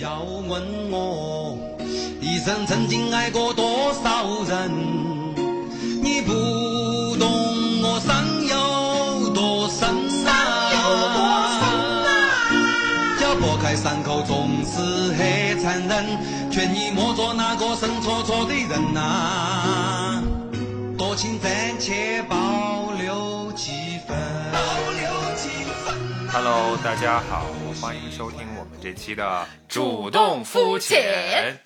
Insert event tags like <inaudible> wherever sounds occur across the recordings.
要问我一生曾经爱过多少人，你不懂我伤有多深啊！要剥开伤口总是很残忍，劝你莫做那个神戳戳的人呐、多情暂且保留几分。保留几分。Hello，大家好，欢迎收听我们这期的主动肤浅。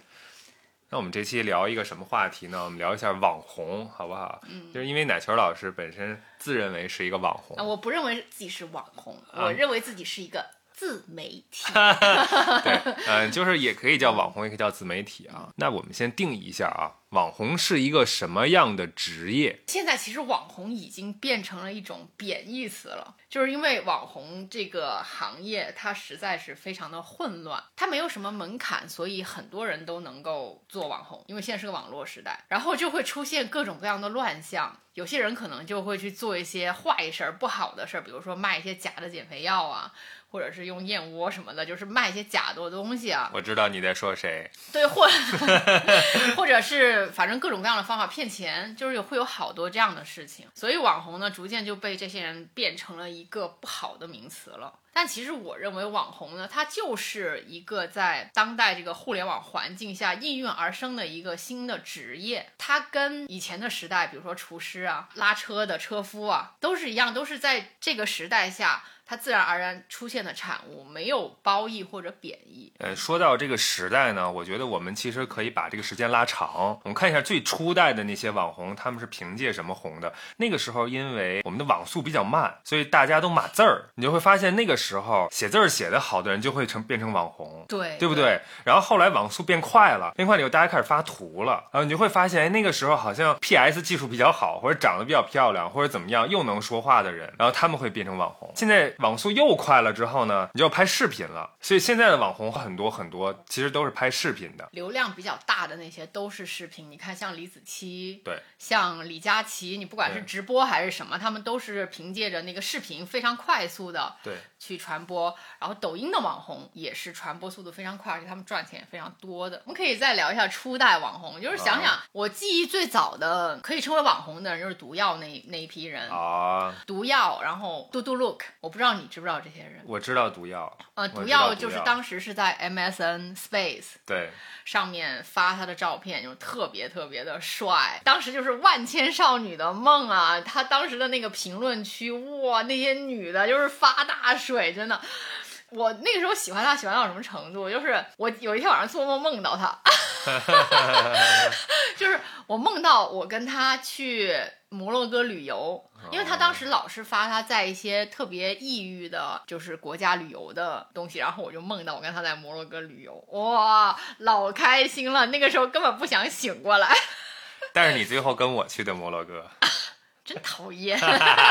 那我们这期聊一个什么话题呢？我们聊一下网红，好不好？嗯，就是因为奶球老师本身自认为是一个网红啊，，我不认为自己是网红，啊我认为自己是一个自媒体。<laughs> 对，嗯、<laughs> 就是也可以叫网红，也可以叫自媒体啊。那我们先定义一下啊，网红是一个什么样的职业？现在其实网红已经变成了一种贬义词了，就是因为网红这个行业它实在是非常的混乱，它没有什么门槛，所以很多人都能够做网红，因为现在是个网络时代，然后就会出现各种各样的乱象。有些人可能就会去做一些坏事儿、不好的事儿，比如说卖一些假的减肥药啊，或者是用燕窝什么的，就是卖一些假的东西啊。我知道你在说谁，对，或 <laughs> 或者是反正各种各样的方法骗钱，就是有会有好多这样的事情，所以网红呢逐渐就被这些人变成了一一个不好的名词了。但其实我认为网红呢，它就是一个在当代这个互联网环境下应运而生的一个新的职业。它跟以前的时代，比如说厨师啊、拉车的车夫啊，都是一样，都是在这个时代下它自然而然出现的产物，没有褒义或者贬义。呃，说到这个时代呢，我觉得我们其实可以把这个时间拉长，我们看一下最初代的那些网红，他们是凭借什么红的？那个时候因为我们的网速比较慢，所以大家都码字儿，你就会发现那个时候写字儿写得好的人就会成变成网红。对，对不对？然后后来网速变快了，变快了以后大家开始发图了，然后你就会发现，哎，那个时候好像 PS 技术比较好，或者长得比较漂亮，或者怎么样又能说话的人，然后他们会变成网红。现在网速又快了之后呢，你就要拍视频了，所以现在的网红很多很多，其实都是拍视频的。流量比较大的那些都是视频，你看像李子柒，对，像李佳琦，你不管是直播还是什么，他们都是凭借着那个视频非常快速的对，去传播。然后抖音的网红也是传播速度非常快，而且他们赚钱也非常多的。我们可以再聊一下初代网红，就是想想、我记忆最早的可以称为网红的人，就是毒药那那一批人。啊，毒药，然后嘟嘟 look，我不知道你知不知道这些人。我知道毒药，呃，毒药就是当时是在 MSN Space 对，上面发他的照片，就特别特别的帅，当时就是万千少女的梦啊！他当时的那个评论区，哇，那些女的就是发大水，真的。我那个时候喜欢他，喜欢到什么程度？就是我有一天晚上做梦梦到他，<laughs> 就是我梦到我跟他去摩洛哥旅游，因为他当时老是发他在一些特别异域的，就是国家旅游的东西，然后我就梦到我跟他在摩洛哥旅游，哇，老开心了！那个时候根本不想醒过来，但是你最后跟我去的摩洛哥，<laughs> 真讨厌。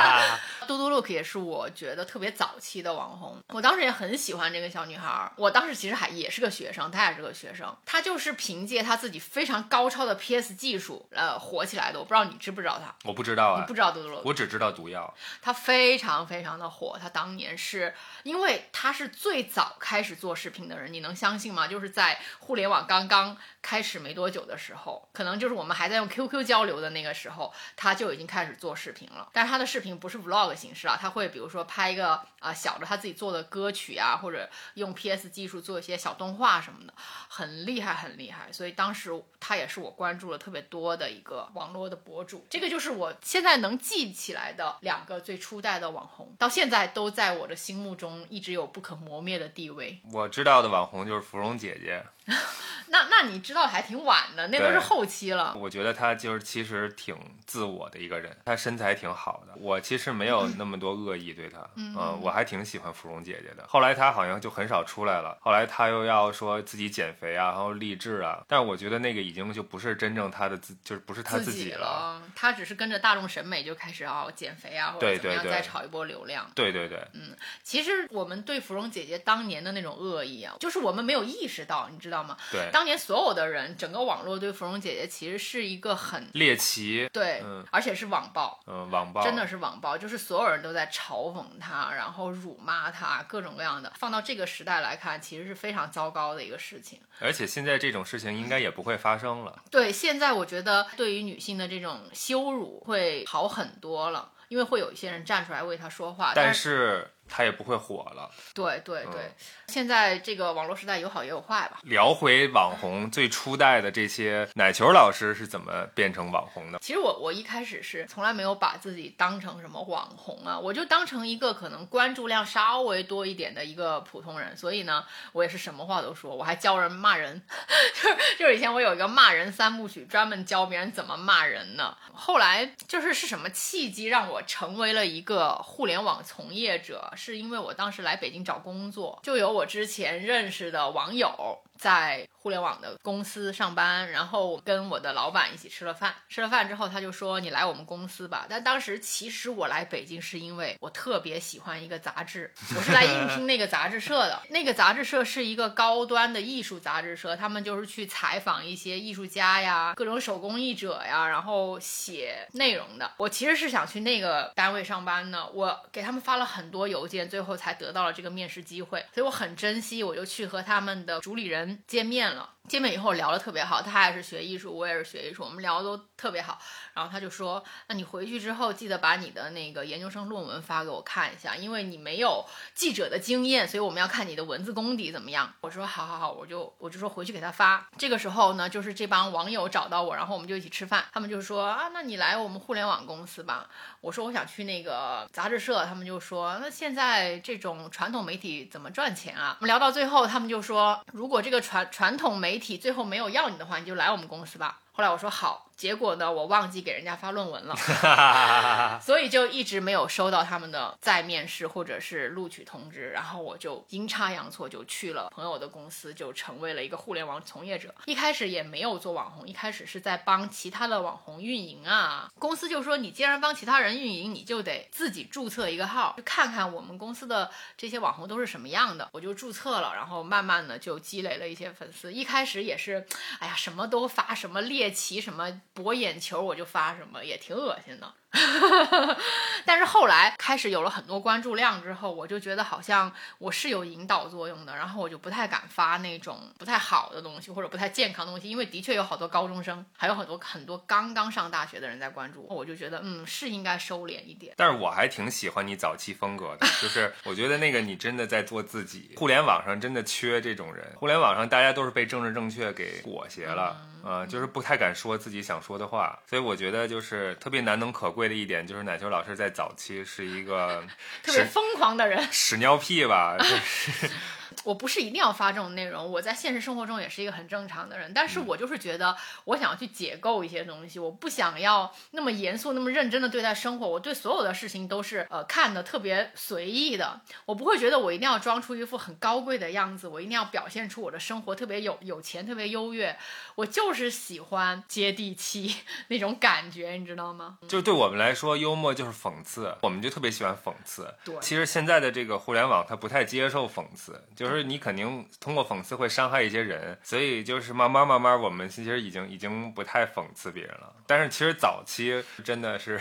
<laughs> 嘟嘟 look 也是我觉得特别早期的网红，我当时也很喜欢这个小女孩儿。我当时其实还也是个学生，她也是个学生，她就是凭借她自己非常高超的 PS 技术呃火起来的。我不知道你知不知道她，我不知道啊你不，知道嘟嘟 look？我只知道毒药。她非常非常的火，她当年是因为她是最早开始做视频的人，你能相信吗？就是在互联网刚刚开始没多久的时候，可能就是我们还在用 QQ 交流的那个时候，她就已经开始做视频了。但是他的视频不是 vlog 形式啊，他会比如说拍一个啊、小的他自己做的歌曲啊，或者用 PS 技术做一些小动画什么的，很厉害很厉害。所以当时他也是我关注了特别多的一个网络的博主。这个就是我现在能记起来的两个最初代的网红，到现在都在我的心目中一直有不可磨灭的地位。我知道的网红就是芙蓉姐姐，<laughs> 那那你知道还挺晚的，那都是后期了。我觉得他就是其实挺自我的一个人，他身材挺好的。我其实没有那么多恶意对他，嗯、我还挺喜欢芙蓉姐姐的。后来他好像就很少出来了，后来他又要说自己减肥啊，然后励志啊，但我觉得那个已经就不是真正他的自，就是不是他自己了，他只是跟着大众审美就开始要减肥啊，或者怎么样再炒一波流量。对对对，嗯其实我们对芙蓉姐姐当年的那种恶意啊，就是我们没有意识到，你知道吗？对，当年所有的人，整个网络对芙蓉姐姐其实是一个很猎奇，对，嗯而且是网暴。嗯，网暴真的是网暴，就是所有人都在嘲讽她，然后辱骂她，各种各样的。放到这个时代来看，其实是非常糟糕的一个事情。而且现在这种事情应该也不会发生了。对，现在我觉得对于女性的这种羞辱会好很多了，因为会有一些人站出来为她说话。但是，是他也不会火了。对对对，嗯现在这个网络时代有好也有坏吧。聊回网红最初代的这些奶球老师是怎么变成网红的？其实我我一开始是从来没有把自己当成什么网红啊，我就当成一个可能关注量稍微多一点的一个普通人，所以呢，我也是什么话都说，我还教人骂人，<laughs> 就是就是以前我有一个骂人三部曲，专门教别人怎么骂人呢。后来就是是什么契机让我成为了一个互联网从业者，是因为我当时来北京找工作，就有我之前认识的网友。在互联网的公司上班，然后跟我的老板一起吃了饭。吃了饭之后，他就说：“你来我们公司吧。”但当时其实我来北京是因为我特别喜欢一个杂志，我是来应聘那个杂志社的。那个杂志社是一个高端的艺术杂志社，他们就是去采访一些艺术家呀、各种手工艺者呀，然后写内容的。我其实是想去那个单位上班的，我给他们发了很多邮邮件，最后才得到了这个面试机会，所以我很珍惜，我就去和他们的主理人见面了。见面以后聊得特别好，他也是学艺术，我也是学艺术，我们聊的都特别好。然后他就说：“那你回去之后记得把你的那个研究生论文发给我看一下，因为你没有记者的经验，所以我们要看你的文字功底怎么样。”我说：“好好好，我就我就说回去给他发。”这个时候呢，就是这帮网友找到我，然后我们就一起吃饭。他们就说：“啊，那你来我们互联网公司吧。”我说：“我想去那个杂志社。”他们就说：“那现在这种传统媒体怎么赚钱啊？”我们聊到最后，他们就说：“如果这个传传统媒媒体最后没有要你的话，你就来我们公司吧。”后来我说好，结果呢，我忘记给人家发论文了，<laughs> 所以就一直没有收到他们的再面试或者是录取通知。然后我就阴差阳错就去了朋友的公司，就成为了一个互联网从业者。一开始也没有做网红，一开始是在帮其他的网红运营啊。公司就说你既然帮其他人运营，你就得自己注册一个号，就看看我们公司的这些网红都是什么样的。我就注册了，然后慢慢的就积累了一些粉丝。一开始也是，哎呀，什么都发，什么猎奇，什么博眼球，我就发什么，也挺恶心的。<laughs> 但是后来开始有了很多关注量之后，我就觉得好像我是有引导作用的，然后我就不太敢发那种不太好的东西或者不太健康的东西，因为的确有好多高中生，还有很多很多刚刚上大学的人在关注我，我就觉得嗯是应该收敛一点。但是我还挺喜欢你早期风格的，就是我觉得那个你真的在做自己。互联网上真的缺这种人，互联网上大家都是被政治正确给裹挟了，呃，就是不太敢说自己想说的话。所以我觉得就是特别难能可贵的一点，就是奶球老师在早期是一个屎 <laughs> 特别疯狂的人，屎尿屁吧，就是 <laughs> 我不是一定要发这种内容，我在现实生活中也是一个很正常的人，但是我就是觉得我想要去解构一些东西，我不想要那么严肃、那么认真的对待生活，我对所有的事情都是呃看的特别随意的，我不会觉得我一定要装出一副很高贵的样子，我一定要表现出我的生活特别有有钱、特别优越，我就是喜欢接地气 <laughs> 那种感觉，你知道吗？就对我们来说，幽默就是讽刺，我们就特别喜欢讽刺。对。其实现在的这个互联网，它不太接受讽刺，就是你肯定通过讽刺会伤害一些人，所以就是慢慢慢慢，我们其实已经已经不太讽刺别人了。但是其实早期真的是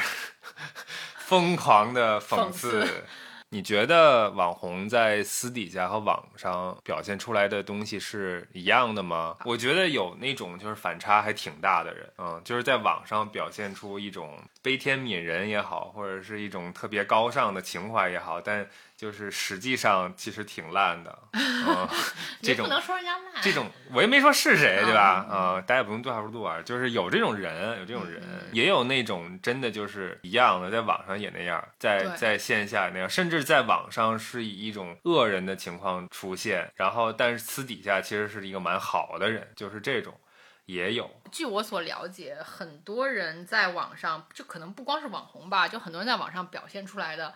<laughs> 疯狂的讽刺。讽刺你觉得网红在私底下和网上表现出来的东西是一样的吗？我觉得有那种就是反差还挺大的人，嗯，就是在网上表现出一种悲天悯人也好，或者是一种特别高尚的情怀也好，但就是实际上其实挺烂的，<laughs> 嗯，这种也不能说人家烂，这种我也没说是谁，对吧？嗯啊、大家不用对号入座啊，就是有这种人，有这种人，嗯也有那种真的就是一样的，在网上也那样，在在线下那样，甚至在网上是以一种恶人的情况出现，然后但是私底下其实是一个蛮好的人，就是这种也有。据我所了解，很多人在网上，就可能不光是网红吧，就很多人在网上表现出来的，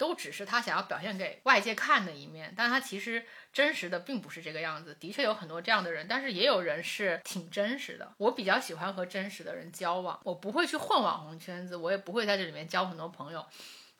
都只是他想要表现给外界看的一面，但他其实真实的并不是这个样子。的确有很多这样的人，但是也有人是挺真实的。我比较喜欢和真实的人交往，我不会去混网红圈子，我也不会在这里面交很多朋友。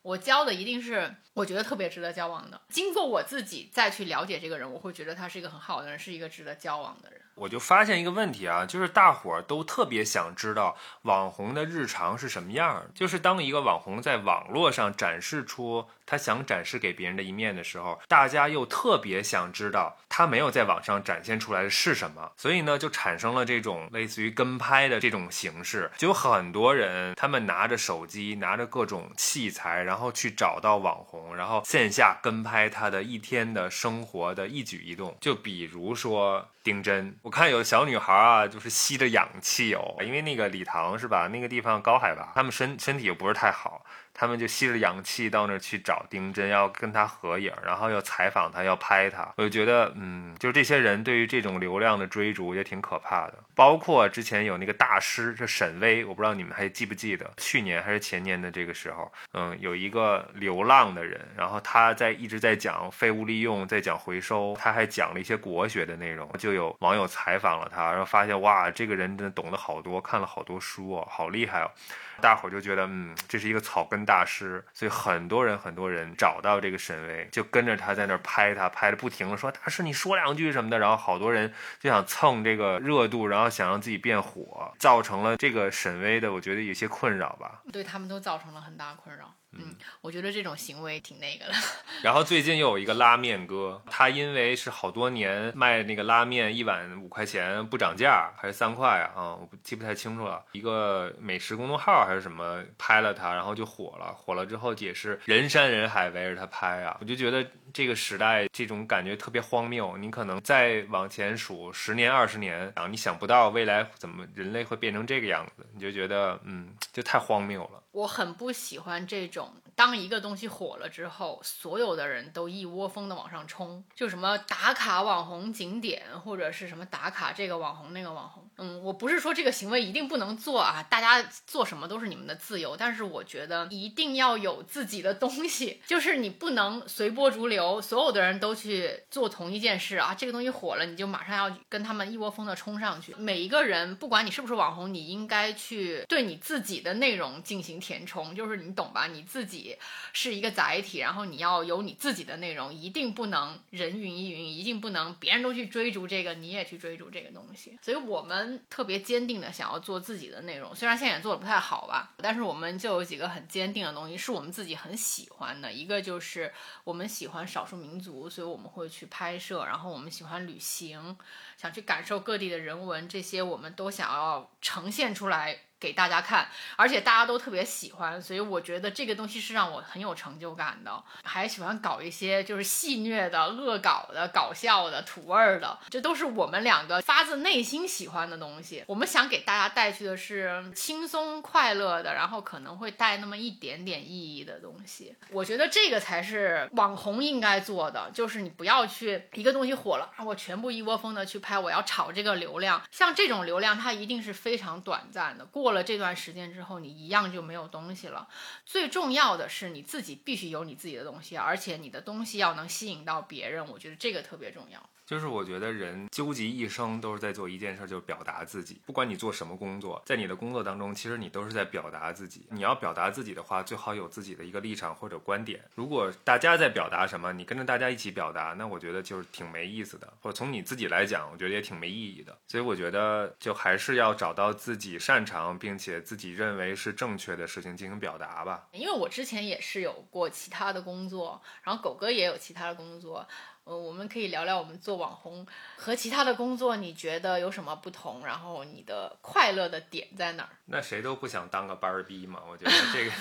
我交的一定是我觉得特别值得交往的。经过我自己再去了解这个人，我会觉得他是一个很好的人，是一个值得交往的人。我就发现一个问题啊，就是大伙儿都特别想知道网红的日常是什么样儿。就是当一个网红在网络上展示出他想展示给别人的一面的时候，大家又特别想知道他没有在网上展现出来的是什么。所以呢，就产生了这种类似于跟拍的这种形式。就有很多人，他们拿着手机，拿着各种器材，然后去找到网红，然后线下跟拍他的一天的生活的一举一动。就比如说丁真，我看有小女孩啊，就是吸着氧气哦，因为那个礼堂是吧？那个地方高海拔，他们身身体又不是太好，他们就吸着氧气到那儿去找丁真，要跟他合影，然后要采访他，要拍他。我就觉得，嗯，就是这些人对于这种流量的追逐也挺可怕的。包括之前有那个大师，是沈巍，我不知道你们还记不记得，去年还是前年的这个时候，嗯，有一个流浪的人，然后他在一直在讲废物利用，在讲回收，他还讲了一些国学的内容，就有网友采访了他，然后发现哇，这个人真的懂得好多，看了好多书哦，好厉害哦。大伙就觉得，嗯，这是一个草根大师，所以很多人很多人找到这个沈巍，就跟着他在那儿拍他，拍的不停的说大师你说两句什么的，然后好多人就想蹭这个热度，然后想让自己变火，造成了这个沈巍的，我觉得有些困扰吧。对他们都造成了很大困扰。嗯，我觉得这种行为挺那个的。<laughs> 然后最近又有一个拉面哥，他因为是好多年卖那个拉面一碗五块钱不涨价，还是三块啊？啊，我不记不太清楚了。一个美食公众号还是什么拍了他，然后就火了。火了之后也是人山人海围着他拍啊。我就觉得这个时代这种感觉特别荒谬。你可能再往前数十年二十年然后，你想不到未来怎么人类会变成这个样子，你就觉得嗯，就太荒谬了。我很不喜欢这种，当一个东西火了之后，所有的人都一窝蜂的往上冲，就什么打卡网红景点，或者是什么打卡这个网红那个网红。嗯，我不是说这个行为一定不能做啊，大家做什么都是你们的自由，但是我觉得一定要有自己的东西，就是你不能随波逐流，所有的人都去做同一件事啊。这个东西火了，你就马上要跟他们一窝蜂的冲上去。每一个人，不管你是不是网红，你应该去对你自己的内容进行。填充就是你懂吧？你自己是一个载体，然后你要有你自己的内容，一定不能人云亦云，一定不能别人都去追逐这个，你也去追逐这个东西。所以我们特别坚定的想要做自己的内容，虽然现在也做的不太好吧，但是我们就有几个很坚定的东西，是我们自己很喜欢的。一个就是我们喜欢少数民族，所以我们会去拍摄，然后我们喜欢旅行，想去感受各地的人文，这些我们都想要呈现出来。给大家看，而且大家都特别喜欢，所以我觉得这个东西是让我很有成就感的。还喜欢搞一些就是戏谑的、恶搞的、搞笑的、土味儿的，这都是我们两个发自内心喜欢的东西。我们想给大家带去的是轻松快乐的，然后可能会带那么一点点意义的东西。我觉得这个才是网红应该做的，就是你不要去一个东西火了，我全部一窝蜂的去拍，我要炒这个流量。像这种流量，它一定是非常短暂的，过。过了这段时间之后，你一样就没有东西了。最重要的是你自己必须有你自己的东西，而且你的东西要能吸引到别人。我觉得这个特别重要。就是我觉得人究极一生都是在做一件事，就是表达自己。不管你做什么工作，在你的工作当中，其实你都是在表达自己。你要表达自己的话，最好有自己的一个立场或者观点。如果大家在表达什么，你跟着大家一起表达，那我觉得就是挺没意思的。或者从你自己来讲，我觉得也挺没意义的。所以我觉得就还是要找到自己擅长并且自己认为是正确的事情进行表达吧。因为我之前也是有过其他的工作，然后狗哥也有其他的工作。呃，我们可以聊聊我们做网红和其他的工作，你觉得有什么不同？然后你的快乐的点在哪儿？那谁都不想当个班儿逼嘛，我觉得这个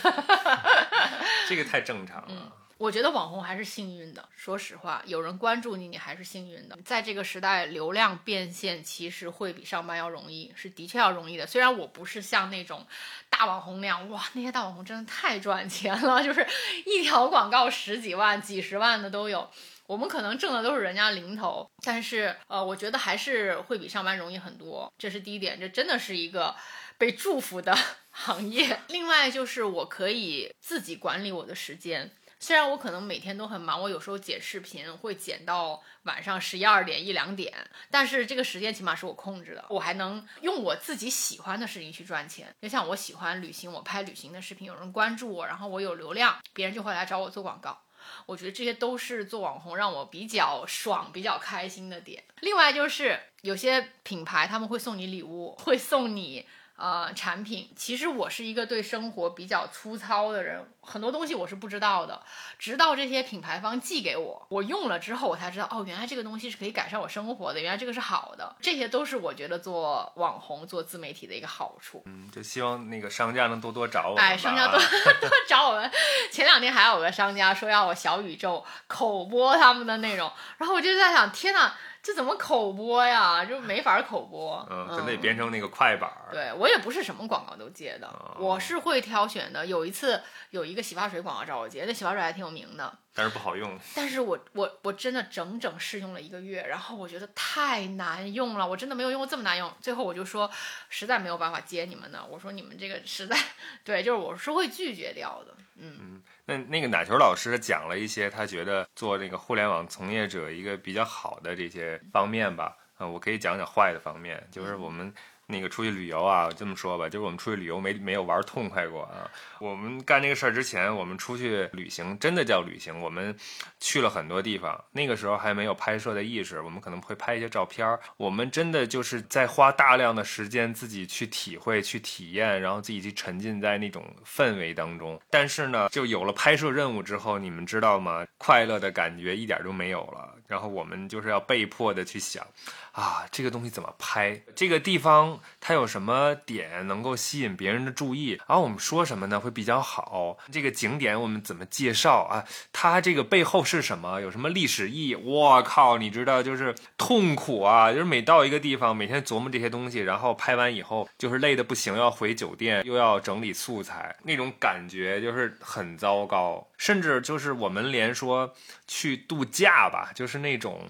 <laughs> 这个太正常了。我觉得网红还是幸运的，说实话，有人关注你，你还是幸运的。在这个时代，流量变现其实会比上班要容易，是的确要容易的。虽然我不是像那种大网红那样，哇，那些大网红真的太赚钱了，就是一条广告十几万、几十万的都有。我们可能挣的都是人家零头，但是呃，我觉得还是会比上班容易很多，这是第一点，这真的是一个被祝福的 <laughs> 行业。另外就是我可以自己管理我的时间。虽然我可能每天都很忙，我有时候剪视频会剪到晚上十一二点一两点，但是这个时间起码是我控制的，我还能用我自己喜欢的事情去赚钱。就像我喜欢旅行，我拍旅行的视频，有人关注我，然后我有流量，别人就会来找我做广告。我觉得这些都是做网红让我比较爽、比较开心的点。另外就是有些品牌他们会送你礼物，会送你。呃，产品其实我是一个对生活比较粗糙的人，很多东西我是不知道的，直到这些品牌方寄给我，我用了之后，我才知道，哦，原来这个东西是可以改善我生活的，原来这个是好的，这些都是我觉得做网红、做自媒体的一个好处。嗯，就希望那个商家能多多找我们。哎，商家多 <laughs> 多找我们。前两天还有个商家说要我小宇宙口播他们的内容，然后我就在想，天呐！这怎么口播呀？就没法口播。嗯，可得编成那个快板。对我也不是什么广告都接的，我是会挑选的。有一次有一个洗发水广告找我接，那洗发水还挺有名的，但是不好用。但是我我我真的整整试用了一个月，然后我觉得太难用了，我真的没有用过这么难用。最后我就说，实在没有办法接你们的，我说你们这个实在 <laughs> 对，就是我是会拒绝掉的。嗯。那那个奶球老师讲了一些他觉得做那个互联网从业者一个比较好的这些方面吧，啊，我可以讲讲坏的方面，就是我们。那个出去旅游啊，这么说吧，就是我们出去旅游没没有玩痛快过啊。我们干这个事儿之前，我们出去旅行真的叫旅行。我们去了很多地方，那个时候还没有拍摄的意识，我们可能会拍一些照片儿。我们真的就是在花大量的时间自己去体会、去体验，然后自己去沉浸在那种氛围当中。但是呢，就有了拍摄任务之后，你们知道吗？快乐的感觉一点都没有了。然后我们就是要被迫的去想。啊，这个东西怎么拍？这个地方它有什么点能够吸引别人的注意？然后我们说什么呢？会比较好。这个景点我们怎么介绍啊？它这个背后是什么？有什么历史意义？我靠，你知道就是痛苦啊！就是每到一个地方，每天琢磨这些东西，然后拍完以后就是累的不行，要回酒店，又要整理素材，那种感觉就是很糟糕。甚至就是我们连说去度假吧，就是那种。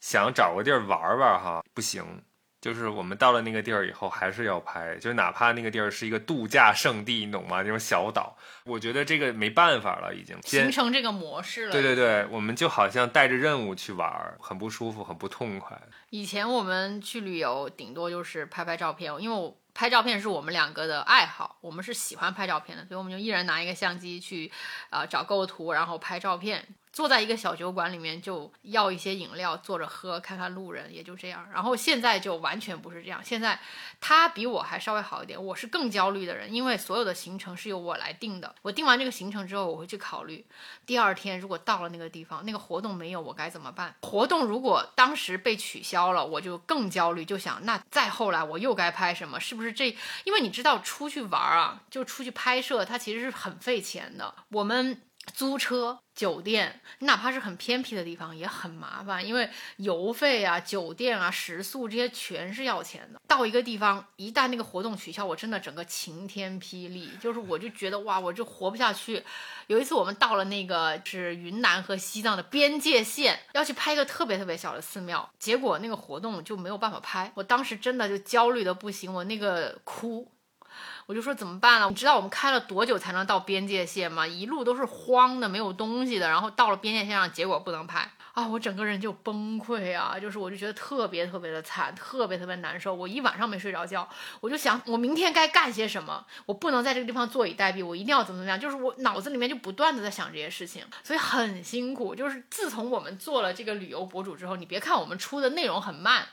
想找个地儿玩玩哈，不行，就是我们到了那个地儿以后还是要拍，就哪怕那个地儿是一个度假胜地，你懂吗？那种小岛，我觉得这个没办法了，已经形成这个模式了。对对对，我们就好像带着任务去玩，很不舒服，很不痛快。以前我们去旅游，顶多就是拍拍照片，因为我拍照片是我们两个的爱好，我们是喜欢拍照片的，所以我们就一人拿一个相机去，啊，找构图，然后拍照片。坐在一个小酒馆里面，就要一些饮料，坐着喝，看看路人，也就这样。然后现在就完全不是这样。现在他比我还稍微好一点，我是更焦虑的人，因为所有的行程是由我来定的。我定完这个行程之后，我会去考虑，第二天如果到了那个地方，那个活动没有，我该怎么办？活动如果当时被取消了，我就更焦虑，就想那再后来我又该拍什么？是不是这？因为你知道出去玩啊，就出去拍摄，它其实是很费钱的。我们。租车、酒店，你哪怕是很偏僻的地方也很麻烦，因为油费啊、酒店啊、食宿这些全是要钱的。到一个地方，一旦那个活动取消，我真的整个晴天霹雳，就是我就觉得哇，我就活不下去。有一次我们到了那个是云南和西藏的边界线，要去拍一个特别特别小的寺庙，结果那个活动就没有办法拍，我当时真的就焦虑的不行，我那个哭。我就说怎么办呢？你知道我们开了多久才能到边界线吗？一路都是荒的，没有东西的，然后到了边界线上，结果不能拍啊！我整个人就崩溃啊！就是我就觉得特别特别的惨，特别特别难受。我一晚上没睡着觉，我就想我明天该干些什么？我不能在这个地方坐以待毙，我一定要怎么怎么样？就是我脑子里面就不断的在想这些事情，所以很辛苦。就是自从我们做了这个旅游博主之后，你别看我们出的内容很慢。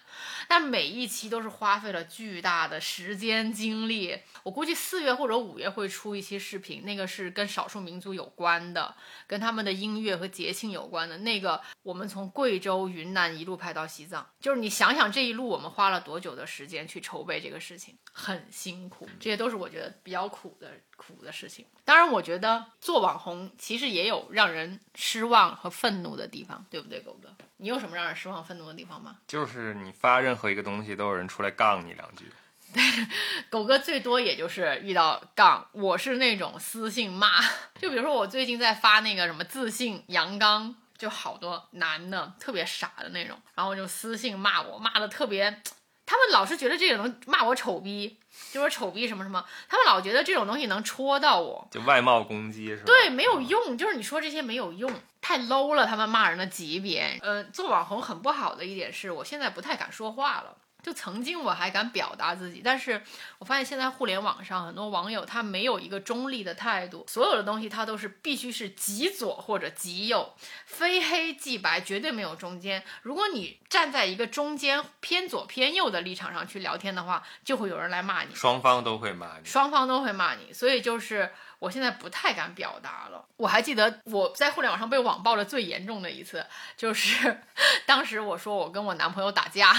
但每一期都是花费了巨大的时间精力，我估计四月或者五月会出一期视频，那个是跟少数民族有关的，跟他们的音乐和节庆有关的。那个我们从贵州、云南一路拍到西藏，就是你想想这一路我们花了多久的时间去筹备这个事情，很辛苦，这些都是我觉得比较苦的苦的事情。当然，我觉得做网红其实也有让人失望和愤怒的地方，对不对，狗哥？你有什么让人失望、愤怒的地方吗？就是你发任何一个东西，都有人出来杠你两句。对，<laughs> 狗哥最多也就是遇到杠，我是那种私信骂。就比如说我最近在发那个什么自信阳刚，就好多男的特别傻的那种，然后就私信骂我，骂的特别。他们老是觉得这个能骂我丑逼，就说丑逼什么什么，他们老觉得这种东西能戳到我。就外貌攻击是吧？对，没有用，就是你说这些没有用，太 low 了，他们骂人的级别。呃，做网红很不好的一点是我现在不太敢说话了。就曾经我还敢表达自己，但是我发现现在互联网上很多网友他没有一个中立的态度，所有的东西他都是必须是极左或者极右，非黑即白，绝对没有中间。如果你站在一个中间偏左偏右的立场上去聊天的话，就会有人来骂你，双方都会骂你，双方都会骂你，所以就是我现在不太敢表达了。我还记得我在互联网上被网暴的最严重的一次，就是 <laughs> 当时我说我跟我男朋友打架。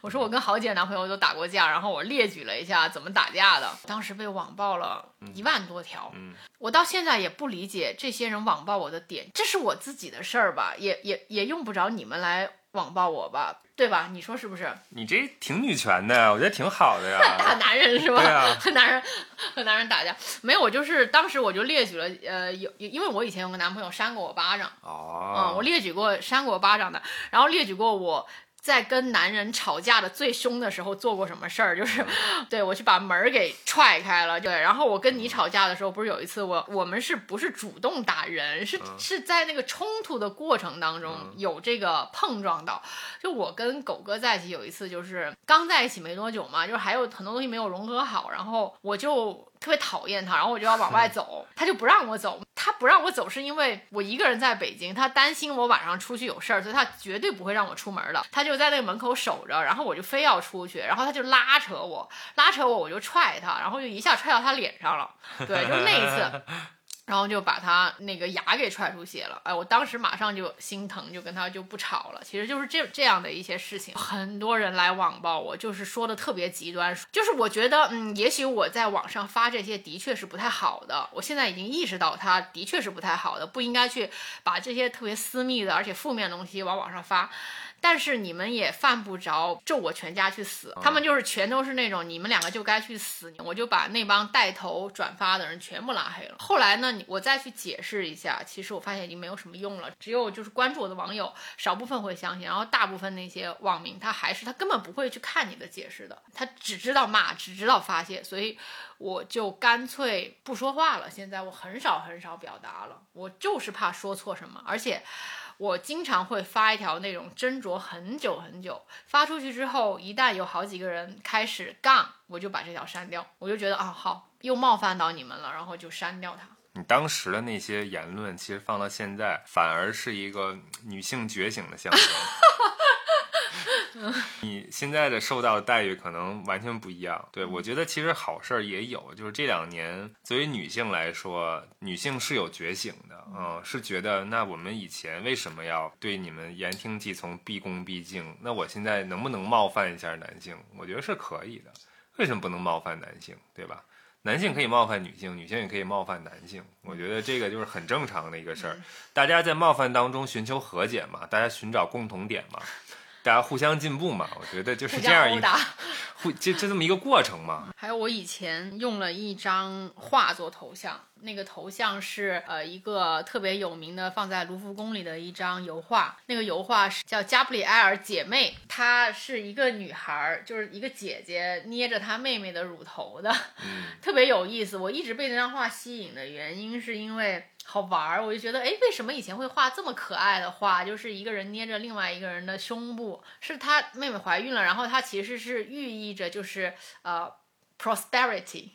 我说我跟好几个男朋友都打过架，然后我列举了一下怎么打架的，当时被网暴了一万多条。嗯，我到现在也不理解这些人网暴我的点，这是我自己的事儿吧，也也也用不着你们来网暴我吧，对吧？你说是不是？<laughs> 你这挺女权的，我觉得挺好的呀。<laughs> 打男人是吧？对啊，<laughs> 和男人和男人打架没有，我就是当时我就列举了，呃，有因为我以前有个男朋友扇过我巴掌，哦，嗯，我列举过扇过我巴掌的，然后列举过我。在跟男人吵架的最凶的时候做过什么事儿？就是，<laughs> 对我去把门给踹开了。对，然后我跟你吵架的时候，不是有一次我我们是不是主动打人？是是在那个冲突的过程当中有这个碰撞到。就我跟狗哥在一起有一次，就是刚在一起没多久嘛，就是还有很多东西没有融合好，然后我就。特别讨厌他，然后我就要往外走，他就不让我走。他不让我走是因为我一个人在北京，他担心我晚上出去有事儿，所以他绝对不会让我出门的。他就在那个门口守着，然后我就非要出去，然后他就拉扯我，拉扯我，我就踹他，然后就一下踹到他脸上了。对，就那一次。然后就把他那个牙给踹出血了，哎，我当时马上就心疼，就跟他就不吵了。其实就是这这样的一些事情，很多人来网暴我，就是说的特别极端，就是我觉得，嗯，也许我在网上发这些的确是不太好的，我现在已经意识到它的确是不太好的，不应该去把这些特别私密的而且负面的东西往网上发。但是你们也犯不着咒我全家去死，他们就是全都是那种你们两个就该去死，我就把那帮带头转发的人全部拉黑了。后来呢，我再去解释一下，其实我发现已经没有什么用了，只有就是关注我的网友少部分会相信，然后大部分那些网民他还是他根本不会去看你的解释的，他只知道骂，只知道发泄，所以我就干脆不说话了。现在我很少很少表达了，我就是怕说错什么，而且。我经常会发一条那种斟酌很久很久，发出去之后，一旦有好几个人开始杠，我就把这条删掉。我就觉得啊，好，又冒犯到你们了，然后就删掉它。你当时的那些言论，其实放到现在，反而是一个女性觉醒的象征。<laughs> <laughs> 你现在的受到的待遇可能完全不一样。对我觉得其实好事儿也有，就是这两年作为女性来说，女性是有觉醒的，嗯，是觉得那我们以前为什么要对你们言听计从、毕恭毕敬？那我现在能不能冒犯一下男性？我觉得是可以的。为什么不能冒犯男性？对吧？男性可以冒犯女性，女性也可以冒犯男性。我觉得这个就是很正常的一个事儿。大家在冒犯当中寻求和解嘛，大家寻找共同点嘛。大家互相进步嘛，我觉得就是这样一个互就就这么一个过程嘛。还有我以前用了一张画做头像，那个头像是呃一个特别有名的放在卢浮宫里的一张油画，那个油画是叫加布里埃尔姐妹，她是一个女孩，就是一个姐姐捏着她妹妹的乳头的，<laughs> 特别有意思。我一直被那张画吸引的原因是因为。好玩儿，我就觉得，哎，为什么以前会画这么可爱的画？就是一个人捏着另外一个人的胸部，是他妹妹怀孕了，然后他其实是寓意着就是呃，prosperity，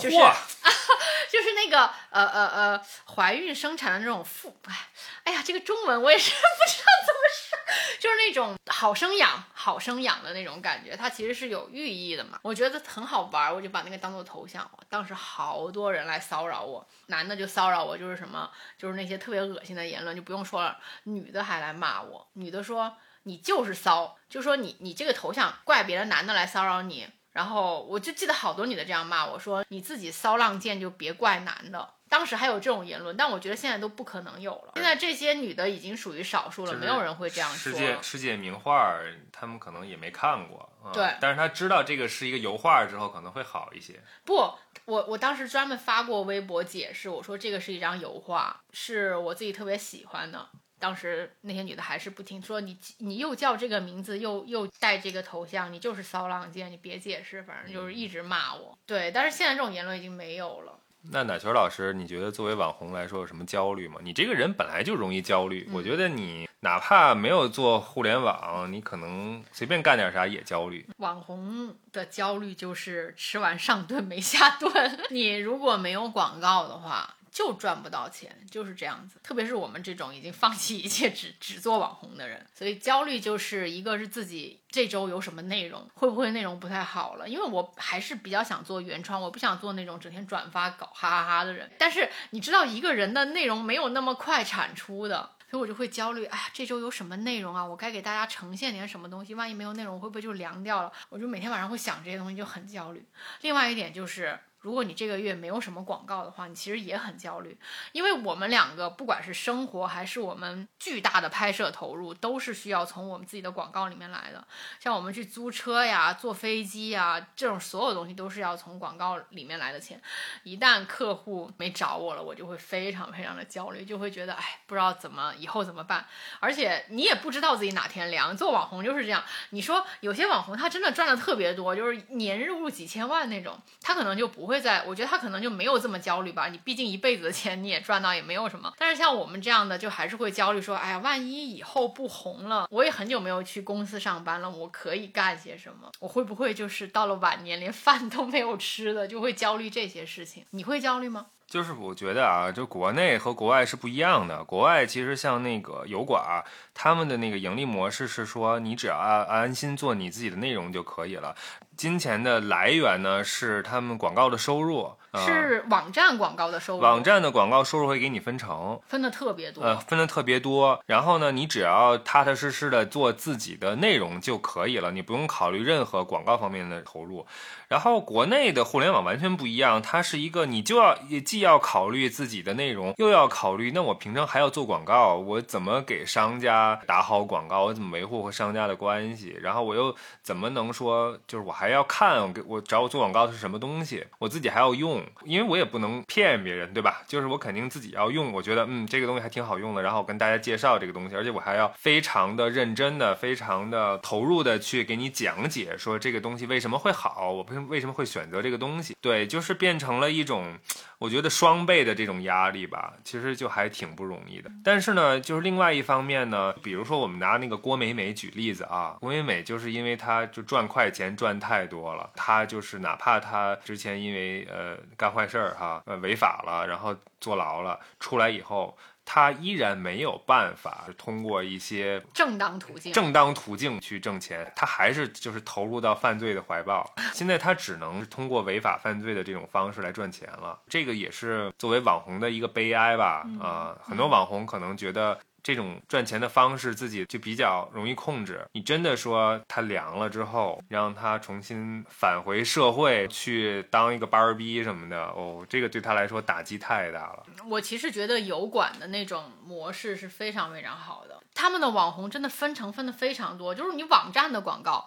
就是 <laughs> 就是那个呃呃呃，怀孕生产的那种妇，哎，哎呀，这个中文我也是 <laughs> 不知道怎么说，就是那种好生养、好生养的那种感觉，它其实是有寓意的嘛。我觉得很好玩，我就把那个当做头像。当时好多人来骚扰我。男的就骚扰我，就是什么，就是那些特别恶心的言论，就不用说了。女的还来骂我，女的说你就是骚，就说你你这个头像怪别的男的来骚扰你。然后我就记得好多女的这样骂我说你自己骚浪贱就别怪男的。当时还有这种言论，但我觉得现在都不可能有了。现在这些女的已经属于少数了，没有人会这样说。世界世界名画，他们可能也没看过。对，但是他知道这个是一个油画之后，可能会好一些。不，我我当时专门发过微博解释，我说这个是一张油画，是我自己特别喜欢的。当时那些女的还是不听，说你你又叫这个名字，又又带这个头像，你就是骚浪贱，你别解释，反正就是一直骂我。对，但是现在这种言论已经没有了。那奶球老师，你觉得作为网红来说有什么焦虑吗？你这个人本来就容易焦虑，我觉得你哪怕没有做互联网，你可能随便干点啥也焦虑。网红的焦虑就是吃完上顿没下顿，<laughs> 你如果没有广告的话。就赚不到钱，就是这样子。特别是我们这种已经放弃一切只只做网红的人，所以焦虑就是一个是自己这周有什么内容，会不会内容不太好了？因为我还是比较想做原创，我不想做那种整天转发搞哈哈哈的人。但是你知道，一个人的内容没有那么快产出的，所以我就会焦虑。哎呀，这周有什么内容啊？我该给大家呈现点什么东西？万一没有内容，会不会就凉掉了？我就每天晚上会想这些东西，就很焦虑。另外一点就是。如果你这个月没有什么广告的话，你其实也很焦虑，因为我们两个不管是生活还是我们巨大的拍摄投入，都是需要从我们自己的广告里面来的。像我们去租车呀、坐飞机呀，这种所有东西都是要从广告里面来的钱。一旦客户没找我了，我就会非常非常的焦虑，就会觉得哎，不知道怎么以后怎么办。而且你也不知道自己哪天凉。做网红就是这样，你说有些网红他真的赚的特别多，就是年入几千万那种，他可能就不会。在，我觉得他可能就没有这么焦虑吧。你毕竟一辈子的钱你也赚到，也没有什么。但是像我们这样的，就还是会焦虑，说，哎呀，万一以后不红了，我也很久没有去公司上班了，我可以干些什么？我会不会就是到了晚年连饭都没有吃的，就会焦虑这些事情？你会焦虑吗？就是我觉得啊，就国内和国外是不一样的。国外其实像那个油管，他们的那个盈利模式是说，你只要安安心做你自己的内容就可以了。金钱的来源呢，是他们广告的收入，是网站广告的收入。网站的广告收入会给你分成，分的特别多，呃，分的特别多。然后呢，你只要踏踏实实的做自己的内容就可以了，你不用考虑任何广告方面的投入。然后国内的互联网完全不一样，它是一个你就要既要考虑自己的内容，又要考虑那我平常还要做广告，我怎么给商家打好广告，我怎么维护和商家的关系，然后我又怎么能说就是我还。要看我给我找我做广告的是什么东西，我自己还要用，因为我也不能骗别人，对吧？就是我肯定自己要用，我觉得嗯这个东西还挺好用的，然后我跟大家介绍这个东西，而且我还要非常的认真的、非常的投入的去给你讲解，说这个东西为什么会好，我为什么会选择这个东西，对，就是变成了一种。我觉得双倍的这种压力吧，其实就还挺不容易的。但是呢，就是另外一方面呢，比如说我们拿那个郭美美举例子啊，郭美美就是因为她就赚快钱赚太多了，她就是哪怕她之前因为呃干坏事儿哈，呃违法了，然后坐牢了，出来以后。他依然没有办法通过一些正当途径、正当途径去挣钱，他还是就是投入到犯罪的怀抱。现在他只能通过违法犯罪的这种方式来赚钱了。这个也是作为网红的一个悲哀吧？啊，很多网红可能觉得。这种赚钱的方式自己就比较容易控制。你真的说他凉了之后，让他重新返回社会去当一个班儿逼什么的，哦，这个对他来说打击太大了。我其实觉得油管的那种模式是非常非常好的，他们的网红真的分成分的非常多。就是你网站的广告，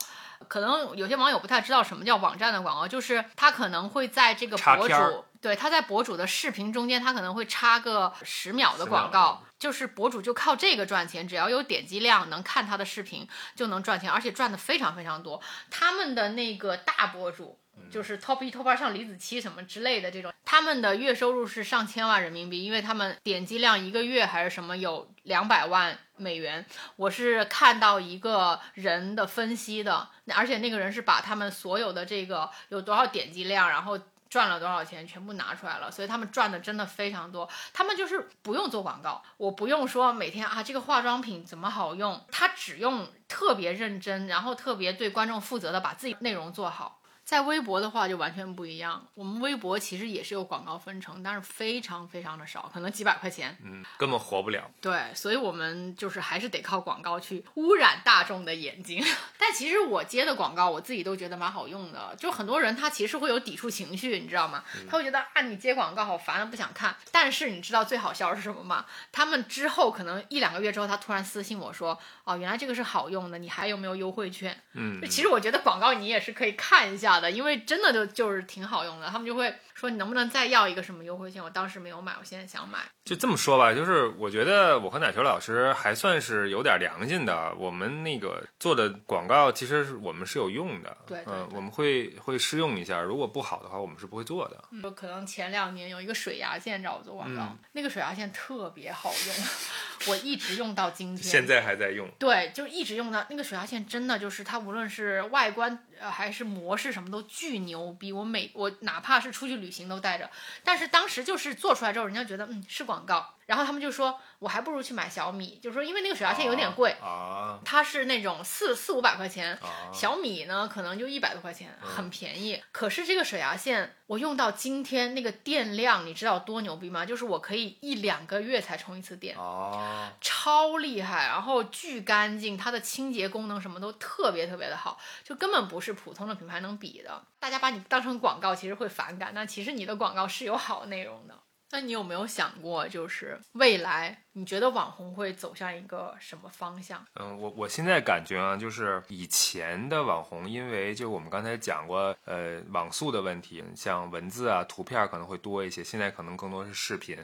可能有些网友不太知道什么叫网站的广告，就是他可能会在这个博主。对，他在博主的视频中间，他可能会插个十秒的广告，就是博主就靠这个赚钱，只要有点击量，能看他的视频就能赚钱，而且赚的非常非常多。他们的那个大博主，就是 top 一、top 二，像李子柒什么之类的这种，他们的月收入是上千万人民币，因为他们点击量一个月还是什么有两百万美元。我是看到一个人的分析的，而且那个人是把他们所有的这个有多少点击量，然后。赚了多少钱，全部拿出来了，所以他们赚的真的非常多。他们就是不用做广告，我不用说每天啊这个化妆品怎么好用，他只用特别认真，然后特别对观众负责的把自己内容做好。在微博的话就完全不一样，我们微博其实也是有广告分成，但是非常非常的少，可能几百块钱，嗯，根本活不了。对，所以我们就是还是得靠广告去污染大众的眼睛。<laughs> 但其实我接的广告，我自己都觉得蛮好用的。就很多人他其实会有抵触情绪，你知道吗？他会觉得啊，你接广告好烦啊，不想看。但是你知道最好笑是什么吗？他们之后可能一两个月之后，他突然私信我说，哦，原来这个是好用的，你还有没有优惠券？嗯，其实我觉得广告你也是可以看一下。因为真的就就是挺好用的。他们就会说你能不能再要一个什么优惠券？我当时没有买，我现在想买。就这么说吧，就是我觉得我和奶球老师还算是有点良心的。我们那个做的广告，其实是我们是有用的。对对嗯，对我们会会试用一下，如果不好的话，我们是不会做的。就可能前两年有一个水牙线找我做广告，嗯那个水牙线特别好用，<laughs> 我一直用到今天。现在还在用。对，就一直用到那个水牙线，真的就是它无论是外观呃还是模式什么都巨牛逼。我每我哪怕是出去旅旅行都带着，但是当时就是做出来之后，人家觉得嗯是广告，然后他们就说我还不如去买小米，就是说因为那个水牙线有点贵，啊它是那种四四五百块钱，啊！小米呢，可能就一百多块钱，嗯很便宜。可是这个水牙线，我用到今天那个电量，你知道多牛逼吗？就是我可以一两个月才充一次电，哦，超厉害，然后巨干净，它的清洁功能什么都特别特别的好，就根本不是普通的品牌能比的。大家把你当成广告，其实会反感，但其实你的广告是有好内容的。那你有没有想过，就是未来你觉得网红会走向一个什么方向？嗯，我我现在感觉啊，就是以前的网红，因为就我们刚才讲过，呃，网速的问题，像文字啊、图片可能会多一些，现在可能更多是视频。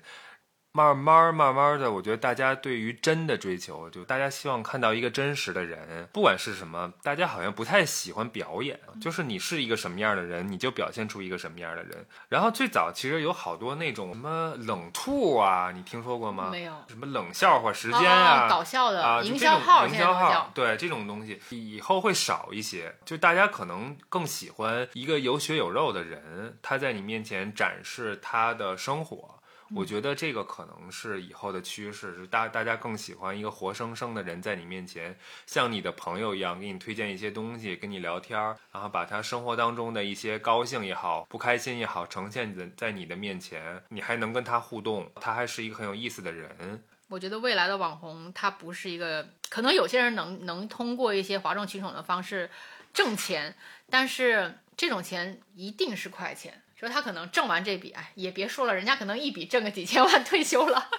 慢慢慢慢的，我觉得大家对于真的追求，就大家希望看到一个真实的人，不管是什么，大家好像不太喜欢表演，就是你是一个什么样的人，你就表现出一个什么样的人。然后最早其实有好多那种什么冷兔啊，你听说过吗？没有什么冷笑话时间啊，哦搞笑的、营销号，营销号，。对这种东西以后会少一些，就大家可能更喜欢一个有血有肉的人，他在你面前展示他的生活。我觉得这个可能是以后的趋势，是大大家更喜欢一个活生生的人在你面前，像你的朋友一样，给你推荐一些东西，跟你聊天儿，然后把他生活当中的一些高兴也好、不开心也好，呈现在在你的面前，你还能跟他互动，他还是一个很有意思的人。我觉得未来的网红，他不是一个，可能有些人能能通过一些哗众取宠的方式挣钱，但是这种钱一定是快钱。说他可能挣完这笔，哎，也别说了，人家可能一笔挣个几千万 <laughs> 退休了，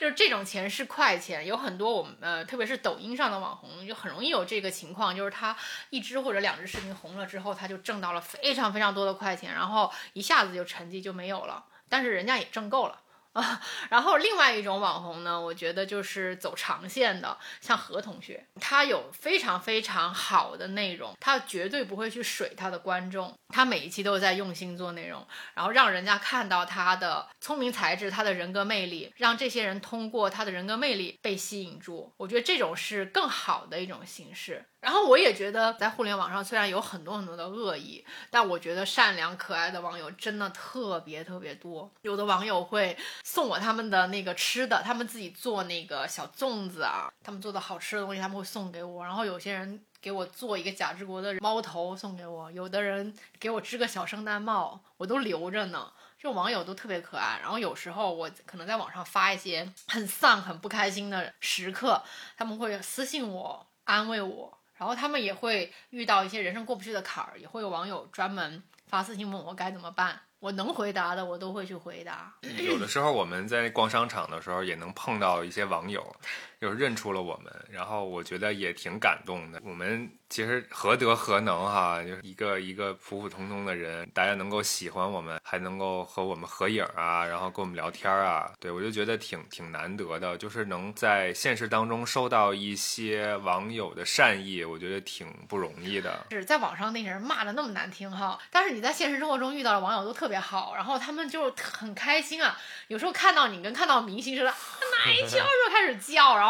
就是这种钱是快钱。有很多我们呃，特别是抖音上的网红，就很容易有这个情况，就是他一支或者两支视频红了之后，他就挣到了非常非常多的快钱，然后一下子就成绩就没有了，但是人家也挣够了。<laughs> 然后另外一种网红呢，我觉得就是走长线的，像何同学，他有非常非常好的内容，他绝对不会去水他的观众，他每一期都在用心做内容，然后让人家看到他的聪明才智，他的人格魅力，让这些人通过他的人格魅力被吸引住。我觉得这种是更好的一种形式。然后我也觉得，在互联网上虽然有很多很多的恶意，但我觉得善良可爱的网友真的特别特别多。有的网友会送我他们的那个吃的，他们自己做那个小粽子啊，他们做的好吃的东西他们会送给我。然后有些人给我做一个贾志国的猫头送给我，有的人给我织个小圣诞帽，我都留着呢。这网友都特别可爱，然后有时候我可能在网上发一些很丧、很不开心的时刻，他们会私信我安慰我，然后他们也会遇到一些人生过不去的坎儿，也会有网友专门发私信问我该怎么办。我能回答的，我都会去回答。有的时候我们在逛商场的时候，也能碰到一些网友，就是认出了我们，然后我觉得也挺感动的。我们其实何德何能哈，就是一个一个普普通通的人，大家能够喜欢我们，还能够和我们合影啊，然后跟我们聊天啊，对我就觉得挺挺难得的，就是能在现实当中收到一些网友的善意，我觉得挺不容易的。是在网上那些人骂的那么难听哈，但是你在现实生活中遇到的网友都特别好，然后他们就很开心啊。有时候看到你跟看到明星似的，<laughs> 奶球就开始叫，然后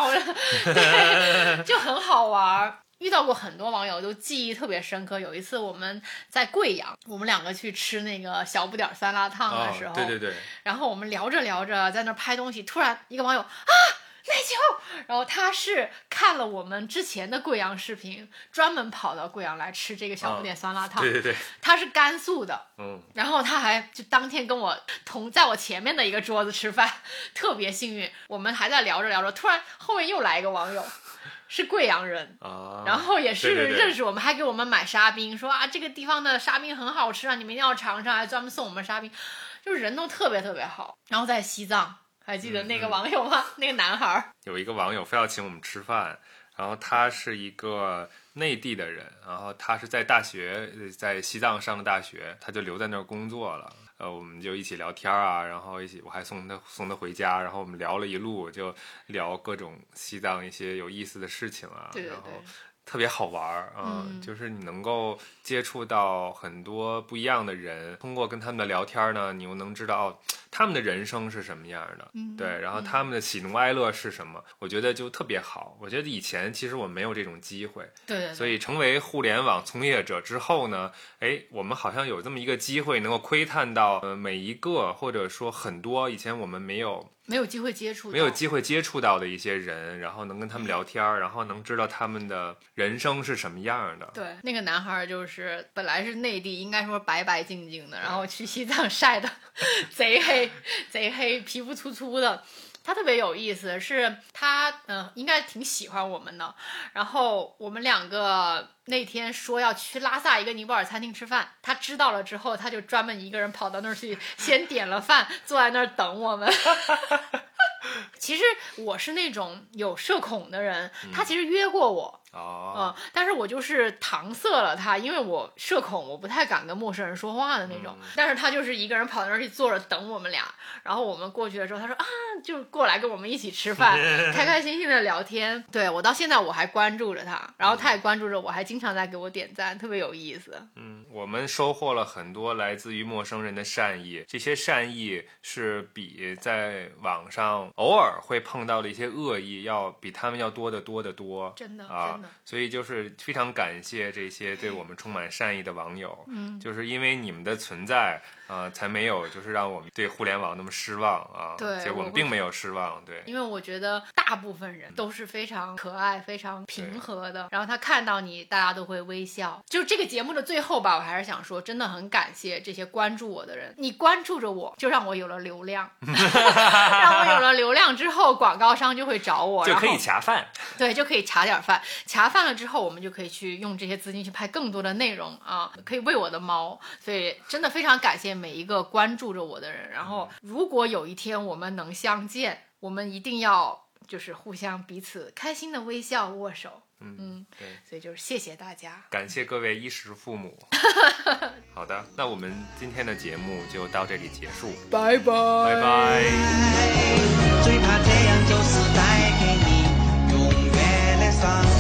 对，<laughs> 就很好玩儿。遇到过很多网友都记忆特别深刻。有一次我们在贵阳，我们两个去吃那个小不点儿酸辣烫的时候，哦、对对对，然后我们聊着聊着在那儿拍东西，突然一个网友啊。奶球，然后他是看了我们之前的贵阳视频，专门跑到贵阳来吃这个小不点酸辣烫。对对对，他是甘肃的，嗯，然后他还就当天跟我同在我前面的一个桌子吃饭，<laughs> 特别幸运。我们还在聊着聊着，突然后面又来一个网友，是贵阳人。啊，然后也是认识我们，还给我们买沙冰，说啊这个地方的沙冰很好吃啊，你们一定要尝尝，还专门送我们沙冰，就是人都特别特别好。然后在西藏，还记得那个网友吗？<laughs> 那个男孩儿，有一个网友非要请我们吃饭，然后他是一个内地的人，然后他是在大学呃在西藏上的大学，他就留在那儿工作了。呃，我们就一起聊天啊，然后一起我还送他送他回家，然后我们聊了一路，就聊各种西藏一些有意思的事情啊，对对然后。特别好玩儿啊，嗯就是你能够接触到很多不一样的人，通过跟他们的聊天呢，你又能知道哦，他们的人生是什么样的，嗯。对，然后他们的喜怒哀乐是什么，我觉得就特别好。我觉得以前其实我没有这种机会，对对对，所以成为互联网从业者之后呢，哎，我们好像有这么一个机会，能够窥探到呃每一个或者说很多以前我们没有没有机会接触到，没有机会接触到的一些人，然后能跟他们聊天儿，然后能知道他们的人生是什么样的。对，那个男孩儿就是本来是内地，应该说白白净净的，然后去西藏晒的 <laughs> 贼黑，<laughs> 贼黑，皮肤粗粗的。他特别有意思，是他嗯、呃应该挺喜欢我们的。然后我们两个那天说要去拉萨一个尼泊尔餐厅吃饭，他知道了之后，他就专门一个人跑到那儿去，先点了饭，坐在那儿等我们。<laughs> 其实我是那种有社恐的人，他其实约过我，哦，嗯，但是我就是搪塞了他，因为我社恐，我不太敢跟陌生人说话的那种。但是他就是一个人跑到那儿去坐着等我们俩，然后我们过去的时候，他说啊，就过来跟我们一起吃饭，<laughs> 开开心心的聊天。对我到现在我还关注着他，然后他也关注着我，还经常在给我点赞，特别有意思。嗯，我们收获了很多来自于陌生人的善意，这些善意是比在网上偶尔会碰到的一些恶意要比他们要多得多得多。真的啊所以就是非常感谢这些对我们充满善意的网友，嗯，就是因为你们的存在，啊，才没有就是让我们对互联网那么失望啊。对结果我们并没有失望，对。因为我觉得大部分人都是非常可爱、非常平和的，然后他看到你，大家都会微笑。就这个节目的最后吧，我还是想说，真的很感谢这些关注我的人，你关注着我，就让我有了流量，<laughs> 让我有了流量之后，广告商就会找我，就可以恰饭，对，就可以恰点饭，恰饭了之后，我们就可以去用这些资金去拍更多的内容啊，可以喂我的猫。所以真的非常感谢每一个关注着我的人。然后，如果有一天我们能相见，我们一定要就是互相彼此开心的微笑握手。嗯嗯，对，所以就是谢谢大家，感谢各位衣食父母。<laughs> 好的，那我们今天的节目就到这里结束，拜拜拜拜。最怕这样就是带给你永远的伤。